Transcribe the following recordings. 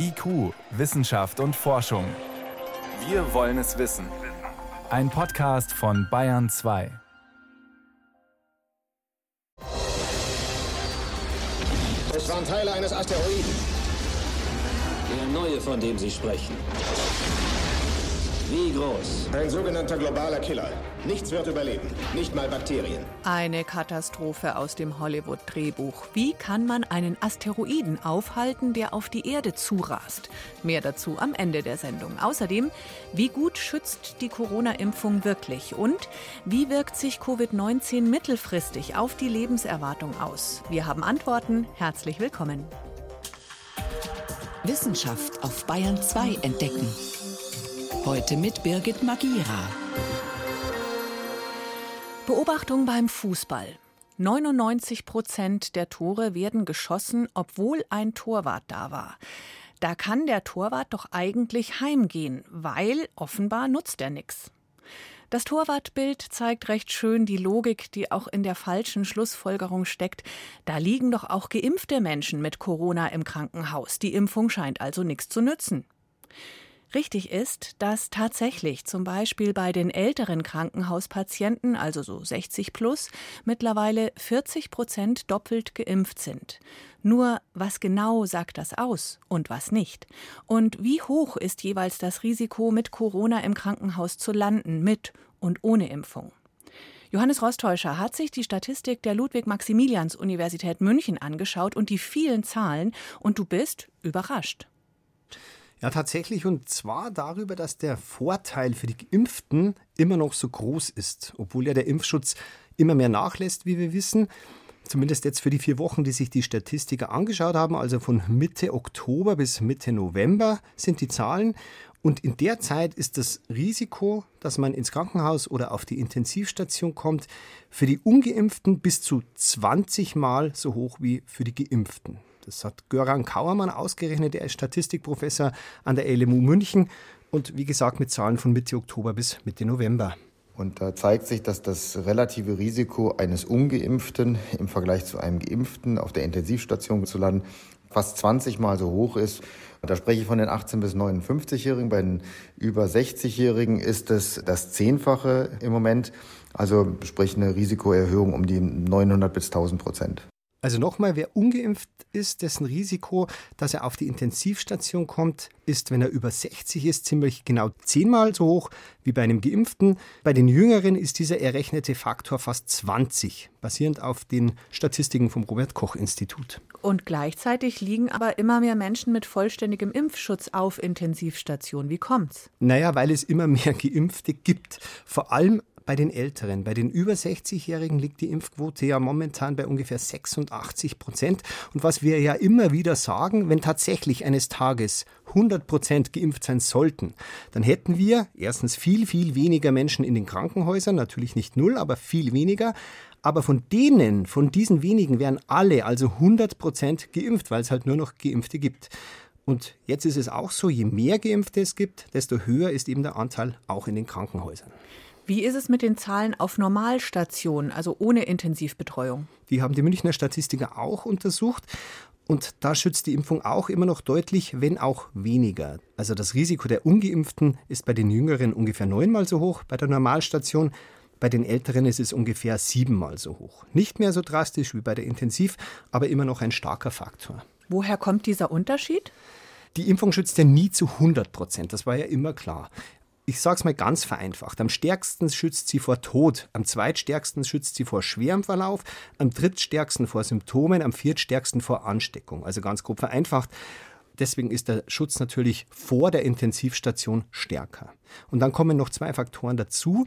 IQ, Wissenschaft und Forschung. Wir wollen es wissen. Ein Podcast von Bayern 2. Es waren Teile eines Asteroiden. Der neue, von dem Sie sprechen. Wie groß? Ein sogenannter globaler Killer. Nichts wird überleben, nicht mal Bakterien. Eine Katastrophe aus dem Hollywood-Drehbuch. Wie kann man einen Asteroiden aufhalten, der auf die Erde zurast? Mehr dazu am Ende der Sendung. Außerdem, wie gut schützt die Corona-Impfung wirklich? Und wie wirkt sich Covid-19 mittelfristig auf die Lebenserwartung aus? Wir haben Antworten. Herzlich willkommen. Wissenschaft auf Bayern 2 entdecken. Heute mit Birgit Magira. Beobachtung beim Fußball. 99 Prozent der Tore werden geschossen, obwohl ein Torwart da war. Da kann der Torwart doch eigentlich heimgehen, weil offenbar nutzt er nichts. Das Torwartbild zeigt recht schön die Logik, die auch in der falschen Schlussfolgerung steckt. Da liegen doch auch geimpfte Menschen mit Corona im Krankenhaus. Die Impfung scheint also nichts zu nützen. Richtig ist, dass tatsächlich zum Beispiel bei den älteren Krankenhauspatienten, also so 60 plus, mittlerweile 40 Prozent doppelt geimpft sind. Nur was genau sagt das aus und was nicht? Und wie hoch ist jeweils das Risiko, mit Corona im Krankenhaus zu landen, mit und ohne Impfung? Johannes Rostäuscher hat sich die Statistik der Ludwig-Maximilians-Universität München angeschaut und die vielen Zahlen, und du bist überrascht. Ja, tatsächlich. Und zwar darüber, dass der Vorteil für die Geimpften immer noch so groß ist, obwohl ja der Impfschutz immer mehr nachlässt, wie wir wissen. Zumindest jetzt für die vier Wochen, die sich die Statistiker angeschaut haben, also von Mitte Oktober bis Mitte November sind die Zahlen. Und in der Zeit ist das Risiko, dass man ins Krankenhaus oder auf die Intensivstation kommt, für die Ungeimpften bis zu 20 Mal so hoch wie für die Geimpften. Das hat Göran Kauermann ausgerechnet. Er ist Statistikprofessor an der LMU München und wie gesagt mit Zahlen von Mitte Oktober bis Mitte November. Und da zeigt sich, dass das relative Risiko eines Ungeimpften im Vergleich zu einem Geimpften auf der Intensivstation zu landen fast 20 Mal so hoch ist. Da spreche ich von den 18- bis 59-Jährigen. Bei den über 60-Jährigen ist es das Zehnfache im Moment. Also sprich eine Risikoerhöhung um die 900 bis 1000 Prozent. Also nochmal, wer ungeimpft ist, dessen Risiko, dass er auf die Intensivstation kommt, ist, wenn er über 60 ist, ziemlich genau zehnmal so hoch wie bei einem Geimpften. Bei den Jüngeren ist dieser errechnete Faktor fast 20, basierend auf den Statistiken vom Robert Koch Institut. Und gleichzeitig liegen aber immer mehr Menschen mit vollständigem Impfschutz auf Intensivstationen. Wie kommt's? Naja, weil es immer mehr Geimpfte gibt. Vor allem bei den Älteren. Bei den über 60-Jährigen liegt die Impfquote ja momentan bei ungefähr 86 Prozent. Und was wir ja immer wieder sagen, wenn tatsächlich eines Tages 100 Prozent geimpft sein sollten, dann hätten wir erstens viel, viel weniger Menschen in den Krankenhäusern, natürlich nicht null, aber viel weniger. Aber von denen, von diesen wenigen wären alle, also 100 Prozent geimpft, weil es halt nur noch Geimpfte gibt. Und jetzt ist es auch so, je mehr Geimpfte es gibt, desto höher ist eben der Anteil auch in den Krankenhäusern. Wie ist es mit den Zahlen auf Normalstationen, also ohne Intensivbetreuung? Die haben die Münchner Statistiker auch untersucht. Und da schützt die Impfung auch immer noch deutlich, wenn auch weniger. Also das Risiko der Ungeimpften ist bei den Jüngeren ungefähr neunmal so hoch bei der Normalstation. Bei den Älteren ist es ungefähr siebenmal so hoch. Nicht mehr so drastisch wie bei der Intensiv, aber immer noch ein starker Faktor. Woher kommt dieser Unterschied? Die Impfung schützt ja nie zu 100 Prozent, das war ja immer klar. Ich sage es mal ganz vereinfacht. Am stärksten schützt sie vor Tod, am zweitstärksten schützt sie vor schwerem Verlauf, am drittstärksten vor Symptomen, am viertstärksten vor Ansteckung. Also ganz grob vereinfacht. Deswegen ist der Schutz natürlich vor der Intensivstation stärker. Und dann kommen noch zwei Faktoren dazu.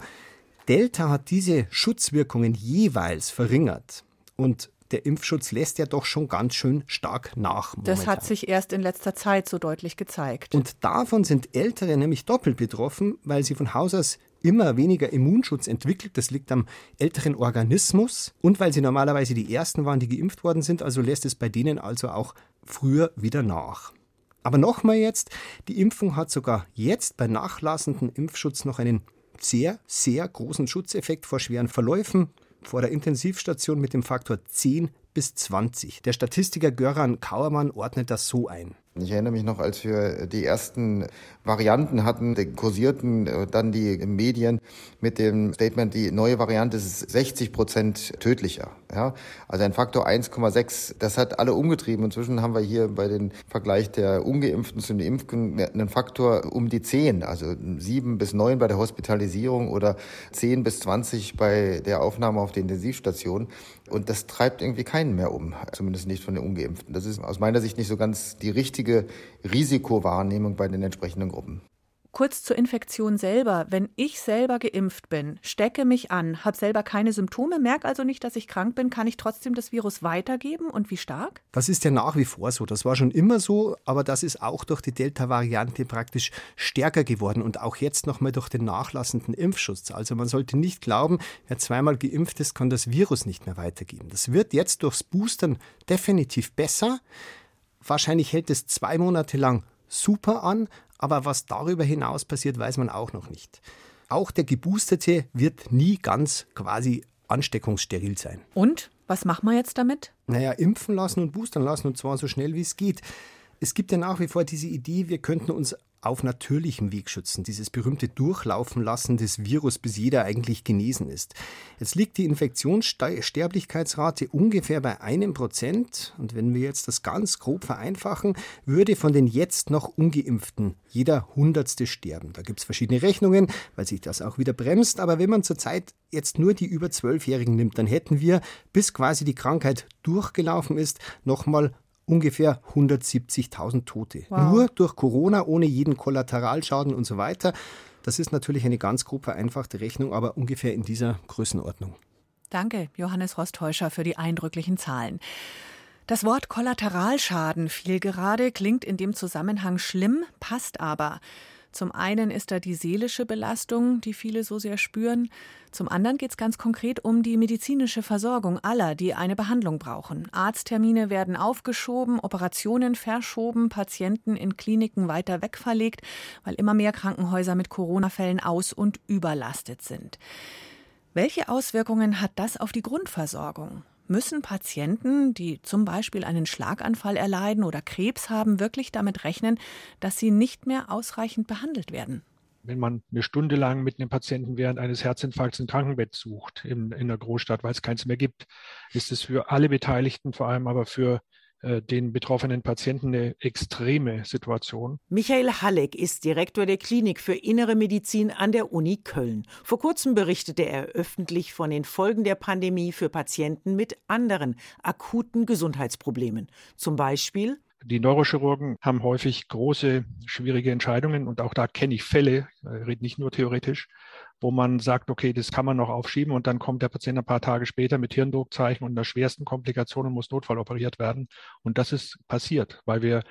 Delta hat diese Schutzwirkungen jeweils verringert. Und der Impfschutz lässt ja doch schon ganz schön stark nach. Momentan. Das hat sich erst in letzter Zeit so deutlich gezeigt. Und davon sind Ältere nämlich doppelt betroffen, weil sie von Haus aus immer weniger Immunschutz entwickelt. Das liegt am älteren Organismus und weil sie normalerweise die ersten waren, die geimpft worden sind. Also lässt es bei denen also auch früher wieder nach. Aber nochmal jetzt, die Impfung hat sogar jetzt bei nachlassendem Impfschutz noch einen sehr, sehr großen Schutzeffekt vor schweren Verläufen, vor der Intensivstation mit dem Faktor 10 bis 20. Der Statistiker Göran Kauermann ordnet das so ein. Ich erinnere mich noch, als wir die ersten Varianten hatten, kursierten äh, dann die Medien mit dem Statement, die neue Variante ist 60 Prozent tödlicher. Ja? Also ein Faktor 1,6, das hat alle umgetrieben. Inzwischen haben wir hier bei dem Vergleich der Ungeimpften zu den Impften einen Faktor um die 10, also 7 bis 9 bei der Hospitalisierung oder 10 bis 20 bei der Aufnahme auf der Intensivstation. Und das treibt irgendwie keinen mehr um, zumindest nicht von den Ungeimpften. Das ist aus meiner Sicht nicht so ganz die richtige Risikowahrnehmung bei den entsprechenden Gruppen. Kurz zur Infektion selber. Wenn ich selber geimpft bin, stecke mich an, habe selber keine Symptome, merke also nicht, dass ich krank bin, kann ich trotzdem das Virus weitergeben und wie stark? Das ist ja nach wie vor so. Das war schon immer so, aber das ist auch durch die Delta-Variante praktisch stärker geworden und auch jetzt nochmal durch den nachlassenden Impfschutz. Also man sollte nicht glauben, wer zweimal geimpft ist, kann das Virus nicht mehr weitergeben. Das wird jetzt durchs Boostern definitiv besser. Wahrscheinlich hält es zwei Monate lang super an, aber was darüber hinaus passiert, weiß man auch noch nicht. Auch der Geboosterte wird nie ganz quasi ansteckungssteril sein. Und? Was machen wir jetzt damit? Naja, impfen lassen und boostern lassen und zwar so schnell wie es geht. Es gibt ja nach wie vor diese Idee, wir könnten uns auf natürlichem Weg schützen, dieses berühmte Durchlaufen lassen des Virus, bis jeder eigentlich genesen ist. Jetzt liegt die Infektionssterblichkeitsrate ungefähr bei einem Prozent. Und wenn wir jetzt das ganz grob vereinfachen, würde von den jetzt noch ungeimpften jeder Hundertste sterben. Da gibt es verschiedene Rechnungen, weil sich das auch wieder bremst. Aber wenn man zurzeit jetzt nur die über Zwölfjährigen nimmt, dann hätten wir, bis quasi die Krankheit durchgelaufen ist, nochmal ungefähr 170.000 Tote. Wow. Nur durch Corona, ohne jeden Kollateralschaden und so weiter. Das ist natürlich eine ganz grob vereinfachte Rechnung, aber ungefähr in dieser Größenordnung. Danke, Johannes Rosttäuscher, für die eindrücklichen Zahlen. Das Wort Kollateralschaden fiel gerade, klingt in dem Zusammenhang schlimm, passt aber. Zum einen ist da die seelische Belastung, die viele so sehr spüren. Zum anderen geht es ganz konkret um die medizinische Versorgung aller, die eine Behandlung brauchen. Arzttermine werden aufgeschoben, Operationen verschoben, Patienten in Kliniken weiter wegverlegt, weil immer mehr Krankenhäuser mit Corona-Fällen aus- und überlastet sind. Welche Auswirkungen hat das auf die Grundversorgung? Müssen Patienten, die zum Beispiel einen Schlaganfall erleiden oder Krebs haben, wirklich damit rechnen, dass sie nicht mehr ausreichend behandelt werden? Wenn man eine Stunde lang mit einem Patienten während eines Herzinfarkts ein Krankenbett sucht in, in der Großstadt, weil es keins mehr gibt, ist es für alle Beteiligten, vor allem aber für den betroffenen Patienten eine extreme Situation. Michael Halleck ist Direktor der Klinik für Innere Medizin an der Uni Köln. Vor kurzem berichtete er öffentlich von den Folgen der Pandemie für Patienten mit anderen akuten Gesundheitsproblemen. Zum Beispiel die Neurochirurgen haben häufig große, schwierige Entscheidungen und auch da kenne ich Fälle, ich rede nicht nur theoretisch, wo man sagt, okay, das kann man noch aufschieben und dann kommt der Patient ein paar Tage später mit Hirndruckzeichen und der schwersten Komplikationen muss notfalloperiert werden. Und das ist passiert, weil wir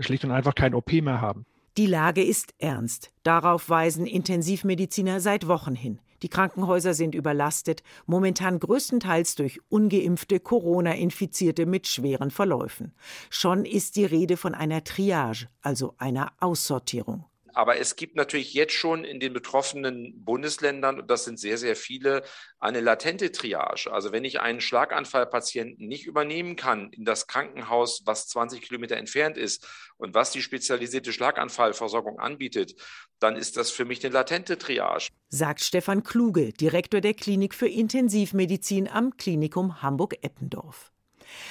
schlicht und einfach kein OP mehr haben. Die Lage ist ernst. Darauf weisen Intensivmediziner seit Wochen hin. Die Krankenhäuser sind überlastet, momentan größtenteils durch ungeimpfte Corona-Infizierte mit schweren Verläufen. Schon ist die Rede von einer Triage, also einer Aussortierung. Aber es gibt natürlich jetzt schon in den betroffenen Bundesländern, und das sind sehr, sehr viele, eine latente Triage. Also wenn ich einen Schlaganfallpatienten nicht übernehmen kann in das Krankenhaus, was 20 Kilometer entfernt ist und was die spezialisierte Schlaganfallversorgung anbietet, dann ist das für mich eine latente Triage. Sagt Stefan Kluge, Direktor der Klinik für Intensivmedizin am Klinikum Hamburg-Eppendorf.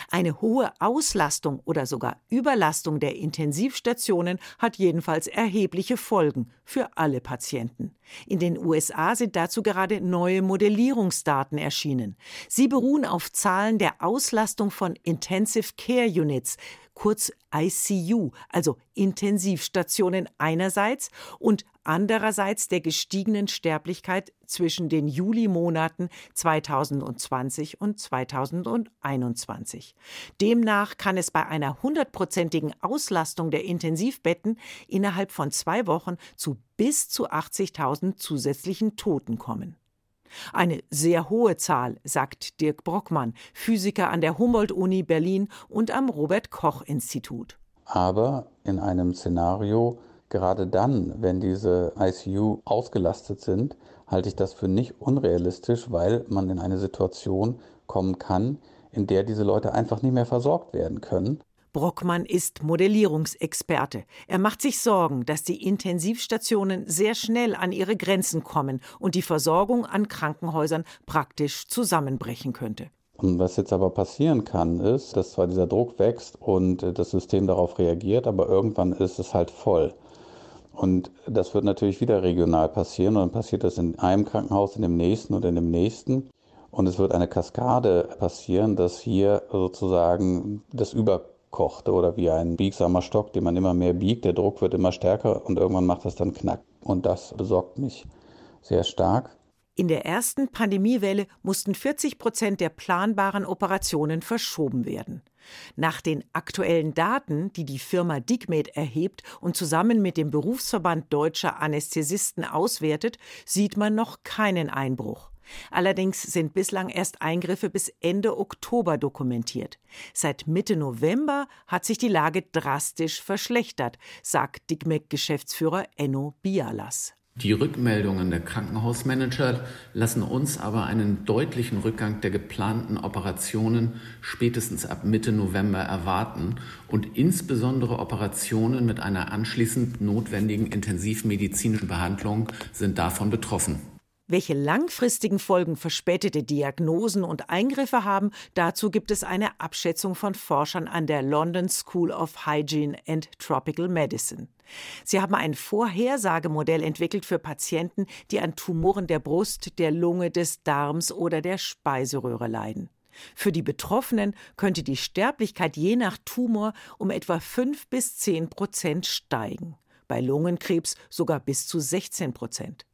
Eine hohe Auslastung oder sogar Überlastung der Intensivstationen hat jedenfalls erhebliche Folgen für alle Patienten. In den USA sind dazu gerade neue Modellierungsdaten erschienen. Sie beruhen auf Zahlen der Auslastung von Intensive Care Units, kurz ICU, also Intensivstationen einerseits und andererseits der gestiegenen Sterblichkeit zwischen den Julimonaten 2020 und 2021. Demnach kann es bei einer hundertprozentigen Auslastung der Intensivbetten innerhalb von zwei Wochen zu bis zu 80.000 zusätzlichen Toten kommen. Eine sehr hohe Zahl, sagt Dirk Brockmann, Physiker an der Humboldt-Uni Berlin und am Robert-Koch-Institut. Aber in einem Szenario, gerade dann, wenn diese ICU ausgelastet sind, halte ich das für nicht unrealistisch, weil man in eine Situation kommen kann, in der diese Leute einfach nicht mehr versorgt werden können. Brockmann ist Modellierungsexperte. Er macht sich Sorgen, dass die Intensivstationen sehr schnell an ihre Grenzen kommen und die Versorgung an Krankenhäusern praktisch zusammenbrechen könnte. Und was jetzt aber passieren kann, ist, dass zwar dieser Druck wächst und das System darauf reagiert, aber irgendwann ist es halt voll. Und das wird natürlich wieder regional passieren und dann passiert das in einem Krankenhaus, in dem nächsten oder in dem nächsten. Und es wird eine Kaskade passieren, dass hier sozusagen das über kochte oder wie ein biegsamer Stock, den man immer mehr biegt. Der Druck wird immer stärker und irgendwann macht das dann knack. Und das besorgt mich sehr stark. In der ersten Pandemiewelle mussten 40 Prozent der planbaren Operationen verschoben werden. Nach den aktuellen Daten, die die Firma Digmed erhebt und zusammen mit dem Berufsverband deutscher Anästhesisten auswertet, sieht man noch keinen Einbruch. Allerdings sind bislang erst Eingriffe bis Ende Oktober dokumentiert. Seit Mitte November hat sich die Lage drastisch verschlechtert, sagt Digmec-Geschäftsführer Enno Bialas. Die Rückmeldungen der Krankenhausmanager lassen uns aber einen deutlichen Rückgang der geplanten Operationen spätestens ab Mitte November erwarten und insbesondere Operationen mit einer anschließend notwendigen intensivmedizinischen Behandlung sind davon betroffen. Welche langfristigen Folgen verspätete Diagnosen und Eingriffe haben, dazu gibt es eine Abschätzung von Forschern an der London School of Hygiene and Tropical Medicine. Sie haben ein Vorhersagemodell entwickelt für Patienten, die an Tumoren der Brust, der Lunge, des Darms oder der Speiseröhre leiden. Für die Betroffenen könnte die Sterblichkeit je nach Tumor um etwa 5 bis 10 Prozent steigen, bei Lungenkrebs sogar bis zu 16 Prozent.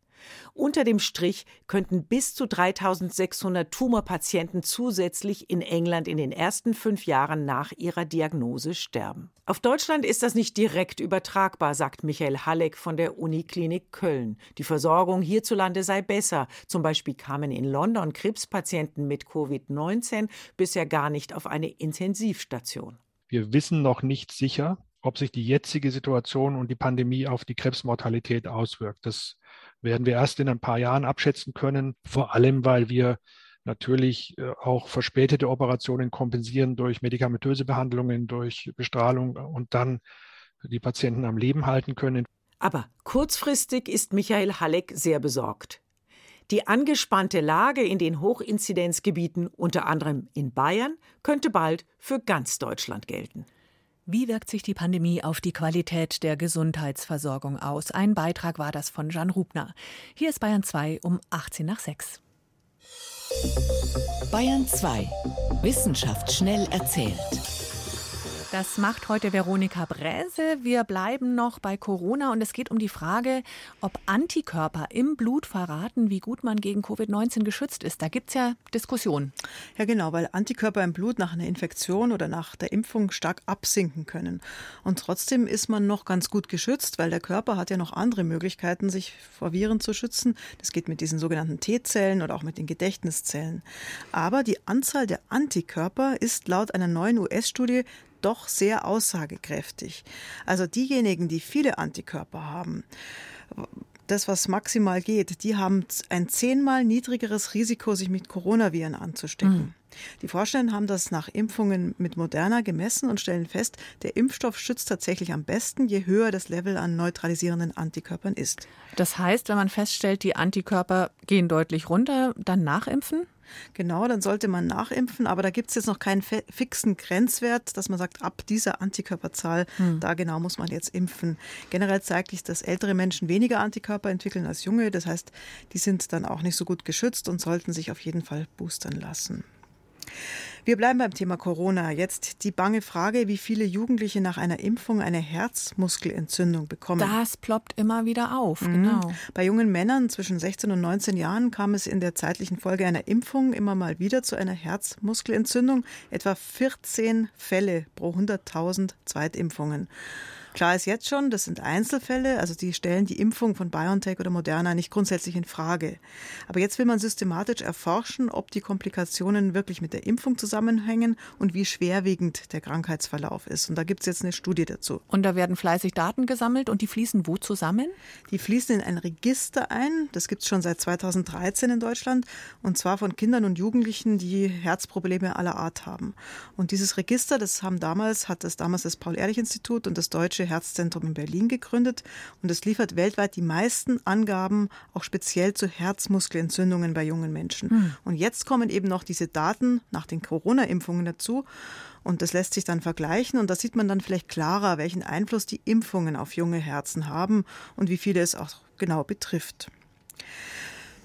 Unter dem Strich könnten bis zu 3600 Tumorpatienten zusätzlich in England in den ersten fünf Jahren nach ihrer Diagnose sterben. Auf Deutschland ist das nicht direkt übertragbar, sagt Michael Halleck von der Uniklinik Köln. Die Versorgung hierzulande sei besser. Zum Beispiel kamen in London Krebspatienten mit Covid-19 bisher gar nicht auf eine Intensivstation. Wir wissen noch nicht sicher, ob sich die jetzige Situation und die Pandemie auf die Krebsmortalität auswirkt. Das werden wir erst in ein paar Jahren abschätzen können, vor allem weil wir natürlich äh, auch verspätete Operationen kompensieren durch medikamentöse Behandlungen, durch Bestrahlung und dann die Patienten am Leben halten können. Aber kurzfristig ist Michael Halleck sehr besorgt. Die angespannte Lage in den Hochinzidenzgebieten, unter anderem in Bayern, könnte bald für ganz Deutschland gelten. Wie wirkt sich die Pandemie auf die Qualität der Gesundheitsversorgung aus? Ein Beitrag war das von Jan Rubner. Hier ist Bayern 2 um 18 nach 6. Bayern 2. Wissenschaft schnell erzählt. Das macht heute Veronika Bräse. Wir bleiben noch bei Corona und es geht um die Frage, ob Antikörper im Blut verraten, wie gut man gegen Covid-19 geschützt ist. Da gibt es ja Diskussionen. Ja, genau, weil Antikörper im Blut nach einer Infektion oder nach der Impfung stark absinken können. Und trotzdem ist man noch ganz gut geschützt, weil der Körper hat ja noch andere Möglichkeiten, sich vor Viren zu schützen. Das geht mit diesen sogenannten T-Zellen oder auch mit den Gedächtniszellen. Aber die Anzahl der Antikörper ist laut einer neuen US-Studie doch sehr aussagekräftig. Also diejenigen, die viele Antikörper haben, das, was maximal geht, die haben ein zehnmal niedrigeres Risiko, sich mit Coronaviren anzustecken. Mhm. Die Forschenden haben das nach Impfungen mit Moderna gemessen und stellen fest, der Impfstoff schützt tatsächlich am besten, je höher das Level an neutralisierenden Antikörpern ist. Das heißt, wenn man feststellt, die Antikörper gehen deutlich runter, dann nachimpfen? Genau, dann sollte man nachimpfen, aber da gibt es jetzt noch keinen fixen Grenzwert, dass man sagt, ab dieser Antikörperzahl, hm. da genau muss man jetzt impfen. Generell zeigt sich, dass ältere Menschen weniger Antikörper entwickeln als junge. Das heißt, die sind dann auch nicht so gut geschützt und sollten sich auf jeden Fall boostern lassen. Wir bleiben beim Thema Corona. Jetzt die bange Frage, wie viele Jugendliche nach einer Impfung eine Herzmuskelentzündung bekommen. Das ploppt immer wieder auf, mhm. genau. Bei jungen Männern zwischen 16 und 19 Jahren kam es in der zeitlichen Folge einer Impfung immer mal wieder zu einer Herzmuskelentzündung. Etwa 14 Fälle pro 100.000 Zweitimpfungen. Klar ist jetzt schon, das sind Einzelfälle, also die stellen die Impfung von BioNTech oder Moderna nicht grundsätzlich in Frage. Aber jetzt will man systematisch erforschen, ob die Komplikationen wirklich mit der Impfung zusammenhängen und wie schwerwiegend der Krankheitsverlauf ist. Und da gibt es jetzt eine Studie dazu. Und da werden fleißig Daten gesammelt und die fließen wo zusammen? Die fließen in ein Register ein. Das gibt es schon seit 2013 in Deutschland. Und zwar von Kindern und Jugendlichen, die Herzprobleme aller Art haben. Und dieses Register, das haben damals, hat das damals das Paul-Ehrlich-Institut und das Deutsche Herzzentrum in Berlin gegründet. Und es liefert weltweit die meisten Angaben, auch speziell zu Herzmuskelentzündungen bei jungen Menschen. Hm. Und jetzt kommen eben noch diese Daten nach den Corona-Impfungen dazu. Und das lässt sich dann vergleichen und da sieht man dann vielleicht klarer, welchen Einfluss die Impfungen auf junge Herzen haben und wie viele es auch genau betrifft.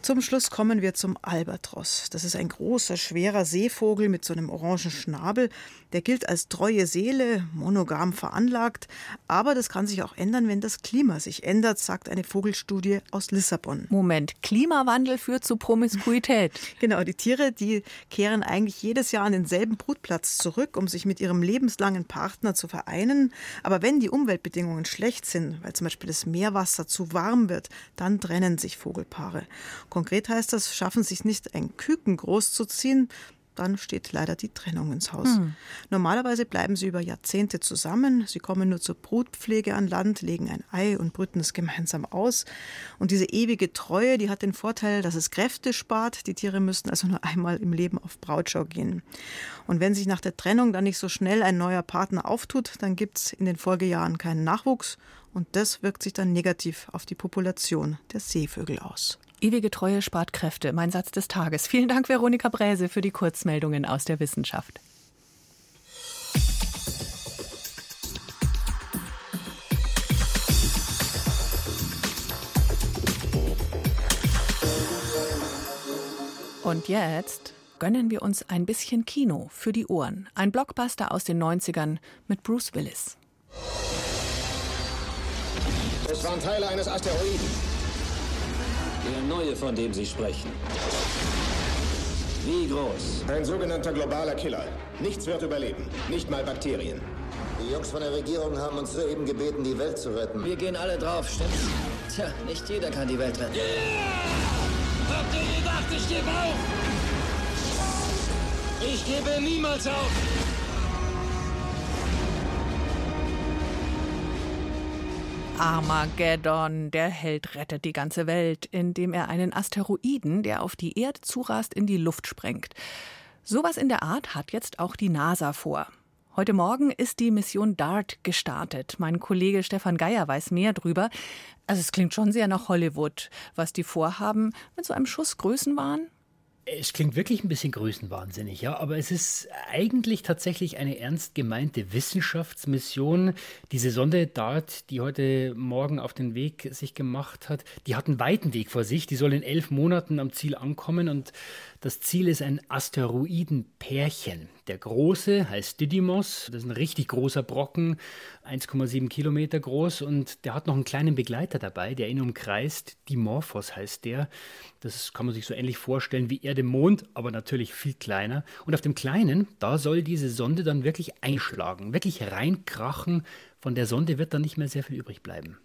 Zum Schluss kommen wir zum Albatros. Das ist ein großer, schwerer Seevogel mit so einem orangen Schnabel. Der gilt als treue Seele, monogam veranlagt. Aber das kann sich auch ändern, wenn das Klima sich ändert, sagt eine Vogelstudie aus Lissabon. Moment, Klimawandel führt zu Promiskuität. genau, die Tiere, die kehren eigentlich jedes Jahr an denselben Brutplatz zurück, um sich mit ihrem lebenslangen Partner zu vereinen. Aber wenn die Umweltbedingungen schlecht sind, weil zum Beispiel das Meerwasser zu warm wird, dann trennen sich Vogelpaare. Konkret heißt das, schaffen sich nicht ein Küken großzuziehen, dann steht leider die Trennung ins Haus. Hm. Normalerweise bleiben sie über Jahrzehnte zusammen. Sie kommen nur zur Brutpflege an Land, legen ein Ei und brüten es gemeinsam aus. Und diese ewige Treue, die hat den Vorteil, dass es Kräfte spart. Die Tiere müssten also nur einmal im Leben auf Brautschau gehen. Und wenn sich nach der Trennung dann nicht so schnell ein neuer Partner auftut, dann gibt es in den Folgejahren keinen Nachwuchs. Und das wirkt sich dann negativ auf die Population der Seevögel aus. Ewige Treue spart Kräfte, mein Satz des Tages. Vielen Dank, Veronika Bräse, für die Kurzmeldungen aus der Wissenschaft. Und jetzt gönnen wir uns ein bisschen Kino für die Ohren. Ein Blockbuster aus den 90ern mit Bruce Willis. Es waren Teile eines Asteroiden. Der neue, von dem Sie sprechen. Wie groß? Ein sogenannter globaler Killer. Nichts wird überleben. Nicht mal Bakterien. Die Jungs von der Regierung haben uns soeben gebeten, die Welt zu retten. Wir gehen alle drauf, stimmt's? Tja, nicht jeder kann die Welt retten. Yeah! Habt ihr gedacht, ich gebe auf? Ich gebe niemals auf! Armageddon, der Held rettet die ganze Welt, indem er einen Asteroiden, der auf die Erde zurast, in die Luft sprengt. Sowas in der Art hat jetzt auch die NASA vor. Heute Morgen ist die Mission DART gestartet. Mein Kollege Stefan Geier weiß mehr drüber. Also es klingt schon sehr nach Hollywood, was die vorhaben. Mit so einem Schuss Größenwahn? Es klingt wirklich ein bisschen größenwahnsinnig, ja, aber es ist eigentlich tatsächlich eine ernst gemeinte Wissenschaftsmission. Diese Sonde DART, die heute Morgen auf den Weg sich gemacht hat, die hat einen weiten Weg vor sich. Die soll in elf Monaten am Ziel ankommen und das Ziel ist ein Asteroidenpärchen. Der große heißt Didymos, das ist ein richtig großer Brocken, 1,7 Kilometer groß und der hat noch einen kleinen Begleiter dabei, der ihn umkreist. Dimorphos heißt der. Das kann man sich so ähnlich vorstellen wie Erde Mond, aber natürlich viel kleiner. Und auf dem kleinen, da soll diese Sonde dann wirklich einschlagen, wirklich reinkrachen. Von der Sonde wird dann nicht mehr sehr viel übrig bleiben.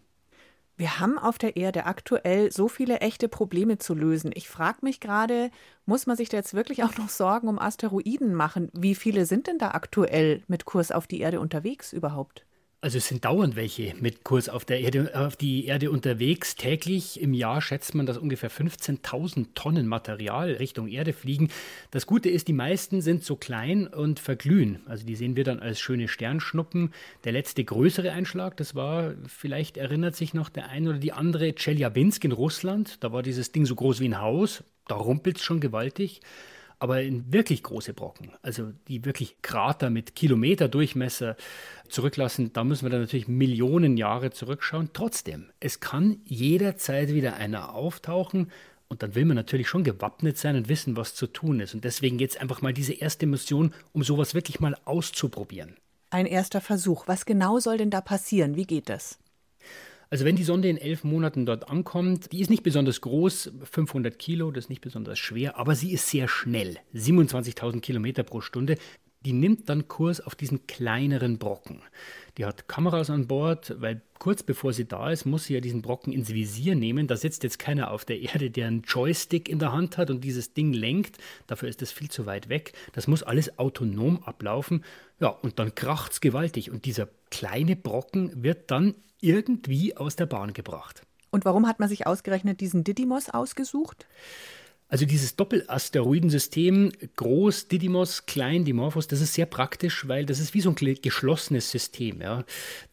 Wir haben auf der Erde aktuell so viele echte Probleme zu lösen. Ich frage mich gerade, muss man sich da jetzt wirklich auch noch Sorgen um Asteroiden machen? Wie viele sind denn da aktuell mit Kurs auf die Erde unterwegs überhaupt? Also es sind dauernd welche mit Kurs auf, der Erde, auf die Erde unterwegs. Täglich im Jahr schätzt man, dass ungefähr 15.000 Tonnen Material Richtung Erde fliegen. Das Gute ist, die meisten sind so klein und verglühen. Also die sehen wir dann als schöne Sternschnuppen. Der letzte größere Einschlag, das war, vielleicht erinnert sich noch der ein oder die andere, Chelyabinsk in Russland. Da war dieses Ding so groß wie ein Haus. Da rumpelt es schon gewaltig. Aber in wirklich große Brocken, also die wirklich Krater mit Kilometerdurchmesser zurücklassen, da müssen wir dann natürlich Millionen Jahre zurückschauen. Trotzdem, es kann jederzeit wieder einer auftauchen. Und dann will man natürlich schon gewappnet sein und wissen, was zu tun ist. Und deswegen jetzt einfach mal diese erste Mission, um sowas wirklich mal auszuprobieren. Ein erster Versuch. Was genau soll denn da passieren? Wie geht das? Also wenn die Sonde in elf Monaten dort ankommt, die ist nicht besonders groß, 500 Kilo, das ist nicht besonders schwer, aber sie ist sehr schnell, 27.000 Kilometer pro Stunde. Die nimmt dann Kurs auf diesen kleineren Brocken. Die hat Kameras an Bord, weil kurz bevor sie da ist, muss sie ja diesen Brocken ins Visier nehmen. Da sitzt jetzt keiner auf der Erde, der einen Joystick in der Hand hat und dieses Ding lenkt. Dafür ist es viel zu weit weg. Das muss alles autonom ablaufen. Ja, und dann kracht es gewaltig. Und dieser kleine Brocken wird dann irgendwie aus der Bahn gebracht. Und warum hat man sich ausgerechnet diesen Didymos ausgesucht? Also dieses Doppelasteroidensystem, groß Didymos, klein Dimorphos, das ist sehr praktisch, weil das ist wie so ein geschlossenes System. Ja.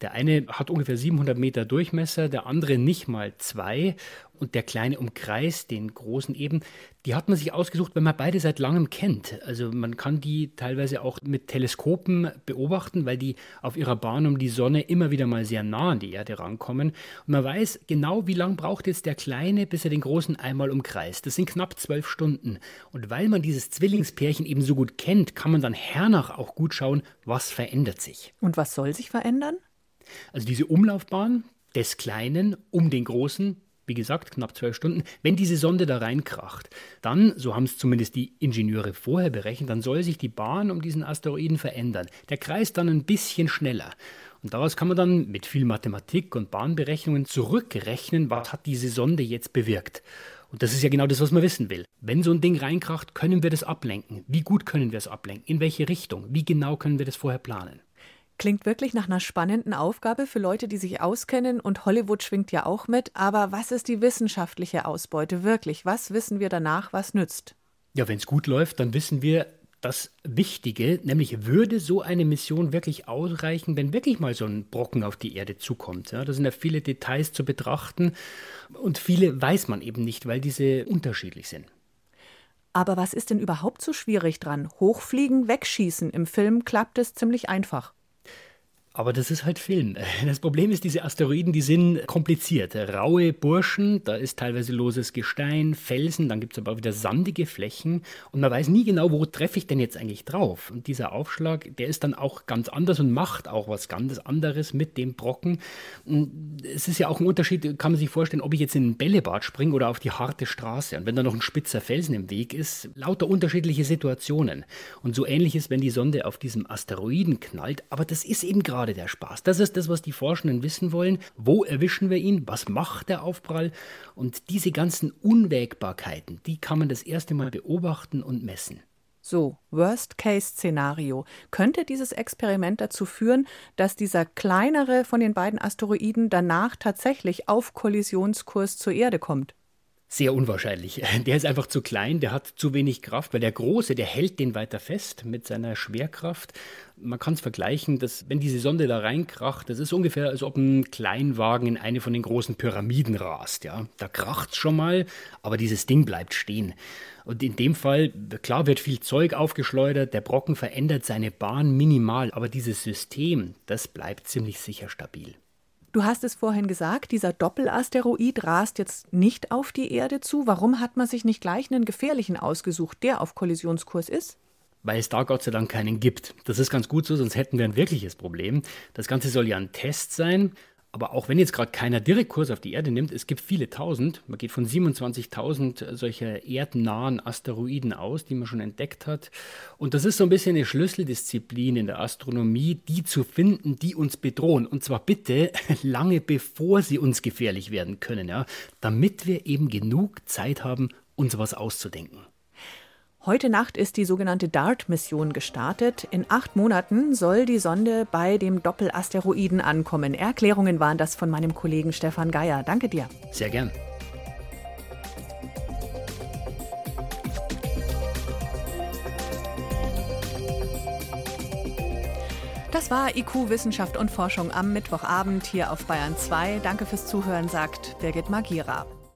Der eine hat ungefähr 700 Meter Durchmesser, der andere nicht mal zwei und der kleine umkreist den großen eben. Die hat man sich ausgesucht, weil man beide seit langem kennt. Also man kann die teilweise auch mit Teleskopen beobachten, weil die auf ihrer Bahn um die Sonne immer wieder mal sehr nah an die Erde rankommen. Und man weiß genau, wie lange braucht jetzt der Kleine, bis er den Großen einmal umkreist. Das sind knapp zwölf Stunden. Und weil man dieses Zwillingspärchen eben so gut kennt, kann man dann hernach auch gut schauen, was verändert sich. Und was soll sich verändern? Also diese Umlaufbahn des Kleinen um den Großen, wie gesagt, knapp zwölf Stunden, wenn diese Sonde da reinkracht, dann, so haben es zumindest die Ingenieure vorher berechnet, dann soll sich die Bahn um diesen Asteroiden verändern. Der kreist dann ein bisschen schneller. Und daraus kann man dann mit viel Mathematik und Bahnberechnungen zurückrechnen, was hat diese Sonde jetzt bewirkt. Und das ist ja genau das, was man wissen will. Wenn so ein Ding reinkracht, können wir das ablenken? Wie gut können wir es ablenken? In welche Richtung? Wie genau können wir das vorher planen? Klingt wirklich nach einer spannenden Aufgabe für Leute, die sich auskennen und Hollywood schwingt ja auch mit. Aber was ist die wissenschaftliche Ausbeute wirklich? Was wissen wir danach, was nützt? Ja, wenn es gut läuft, dann wissen wir das Wichtige, nämlich würde so eine Mission wirklich ausreichen, wenn wirklich mal so ein Brocken auf die Erde zukommt. Ja, da sind ja viele Details zu betrachten und viele weiß man eben nicht, weil diese unterschiedlich sind. Aber was ist denn überhaupt so schwierig dran? Hochfliegen, wegschießen. Im Film klappt es ziemlich einfach. Aber das ist halt Film. Das Problem ist, diese Asteroiden, die sind kompliziert. Raue Burschen, da ist teilweise loses Gestein, Felsen, dann gibt es aber auch wieder sandige Flächen und man weiß nie genau, wo treffe ich denn jetzt eigentlich drauf. Und dieser Aufschlag, der ist dann auch ganz anders und macht auch was ganz anderes mit dem Brocken. Es ist ja auch ein Unterschied, kann man sich vorstellen, ob ich jetzt in ein Bällebad springe oder auf die harte Straße. Und wenn da noch ein spitzer Felsen im Weg ist, lauter unterschiedliche Situationen. Und so ähnlich ist, wenn die Sonde auf diesem Asteroiden knallt, aber das ist eben gerade gerade der Spaß. Das ist das, was die Forschenden wissen wollen. Wo erwischen wir ihn? Was macht der Aufprall? Und diese ganzen Unwägbarkeiten, die kann man das erste Mal beobachten und messen. So, Worst-Case-Szenario. Könnte dieses Experiment dazu führen, dass dieser kleinere von den beiden Asteroiden danach tatsächlich auf Kollisionskurs zur Erde kommt? Sehr unwahrscheinlich. Der ist einfach zu klein, der hat zu wenig Kraft, weil der Große, der hält den weiter fest mit seiner Schwerkraft. Man kann es vergleichen, dass wenn diese Sonde da reinkracht, das ist ungefähr, als ob ein Kleinwagen in eine von den großen Pyramiden rast. Ja? Da kracht es schon mal, aber dieses Ding bleibt stehen. Und in dem Fall, klar, wird viel Zeug aufgeschleudert, der Brocken verändert seine Bahn minimal, aber dieses System, das bleibt ziemlich sicher stabil. Du hast es vorhin gesagt, dieser Doppelasteroid rast jetzt nicht auf die Erde zu. Warum hat man sich nicht gleich einen gefährlichen ausgesucht, der auf Kollisionskurs ist? Weil es da Gott sei Dank keinen gibt. Das ist ganz gut so, sonst hätten wir ein wirkliches Problem. Das Ganze soll ja ein Test sein. Aber auch wenn jetzt gerade keiner direkt Kurs auf die Erde nimmt, es gibt viele tausend, man geht von 27.000 solcher erdnahen Asteroiden aus, die man schon entdeckt hat. Und das ist so ein bisschen eine Schlüsseldisziplin in der Astronomie, die zu finden, die uns bedrohen. Und zwar bitte lange bevor sie uns gefährlich werden können, ja, damit wir eben genug Zeit haben, uns was auszudenken. Heute Nacht ist die sogenannte DART-Mission gestartet. In acht Monaten soll die Sonde bei dem Doppelasteroiden ankommen. Erklärungen waren das von meinem Kollegen Stefan Geier. Danke dir. Sehr gern. Das war IQ Wissenschaft und Forschung am Mittwochabend hier auf Bayern 2. Danke fürs Zuhören, sagt Birgit Magira.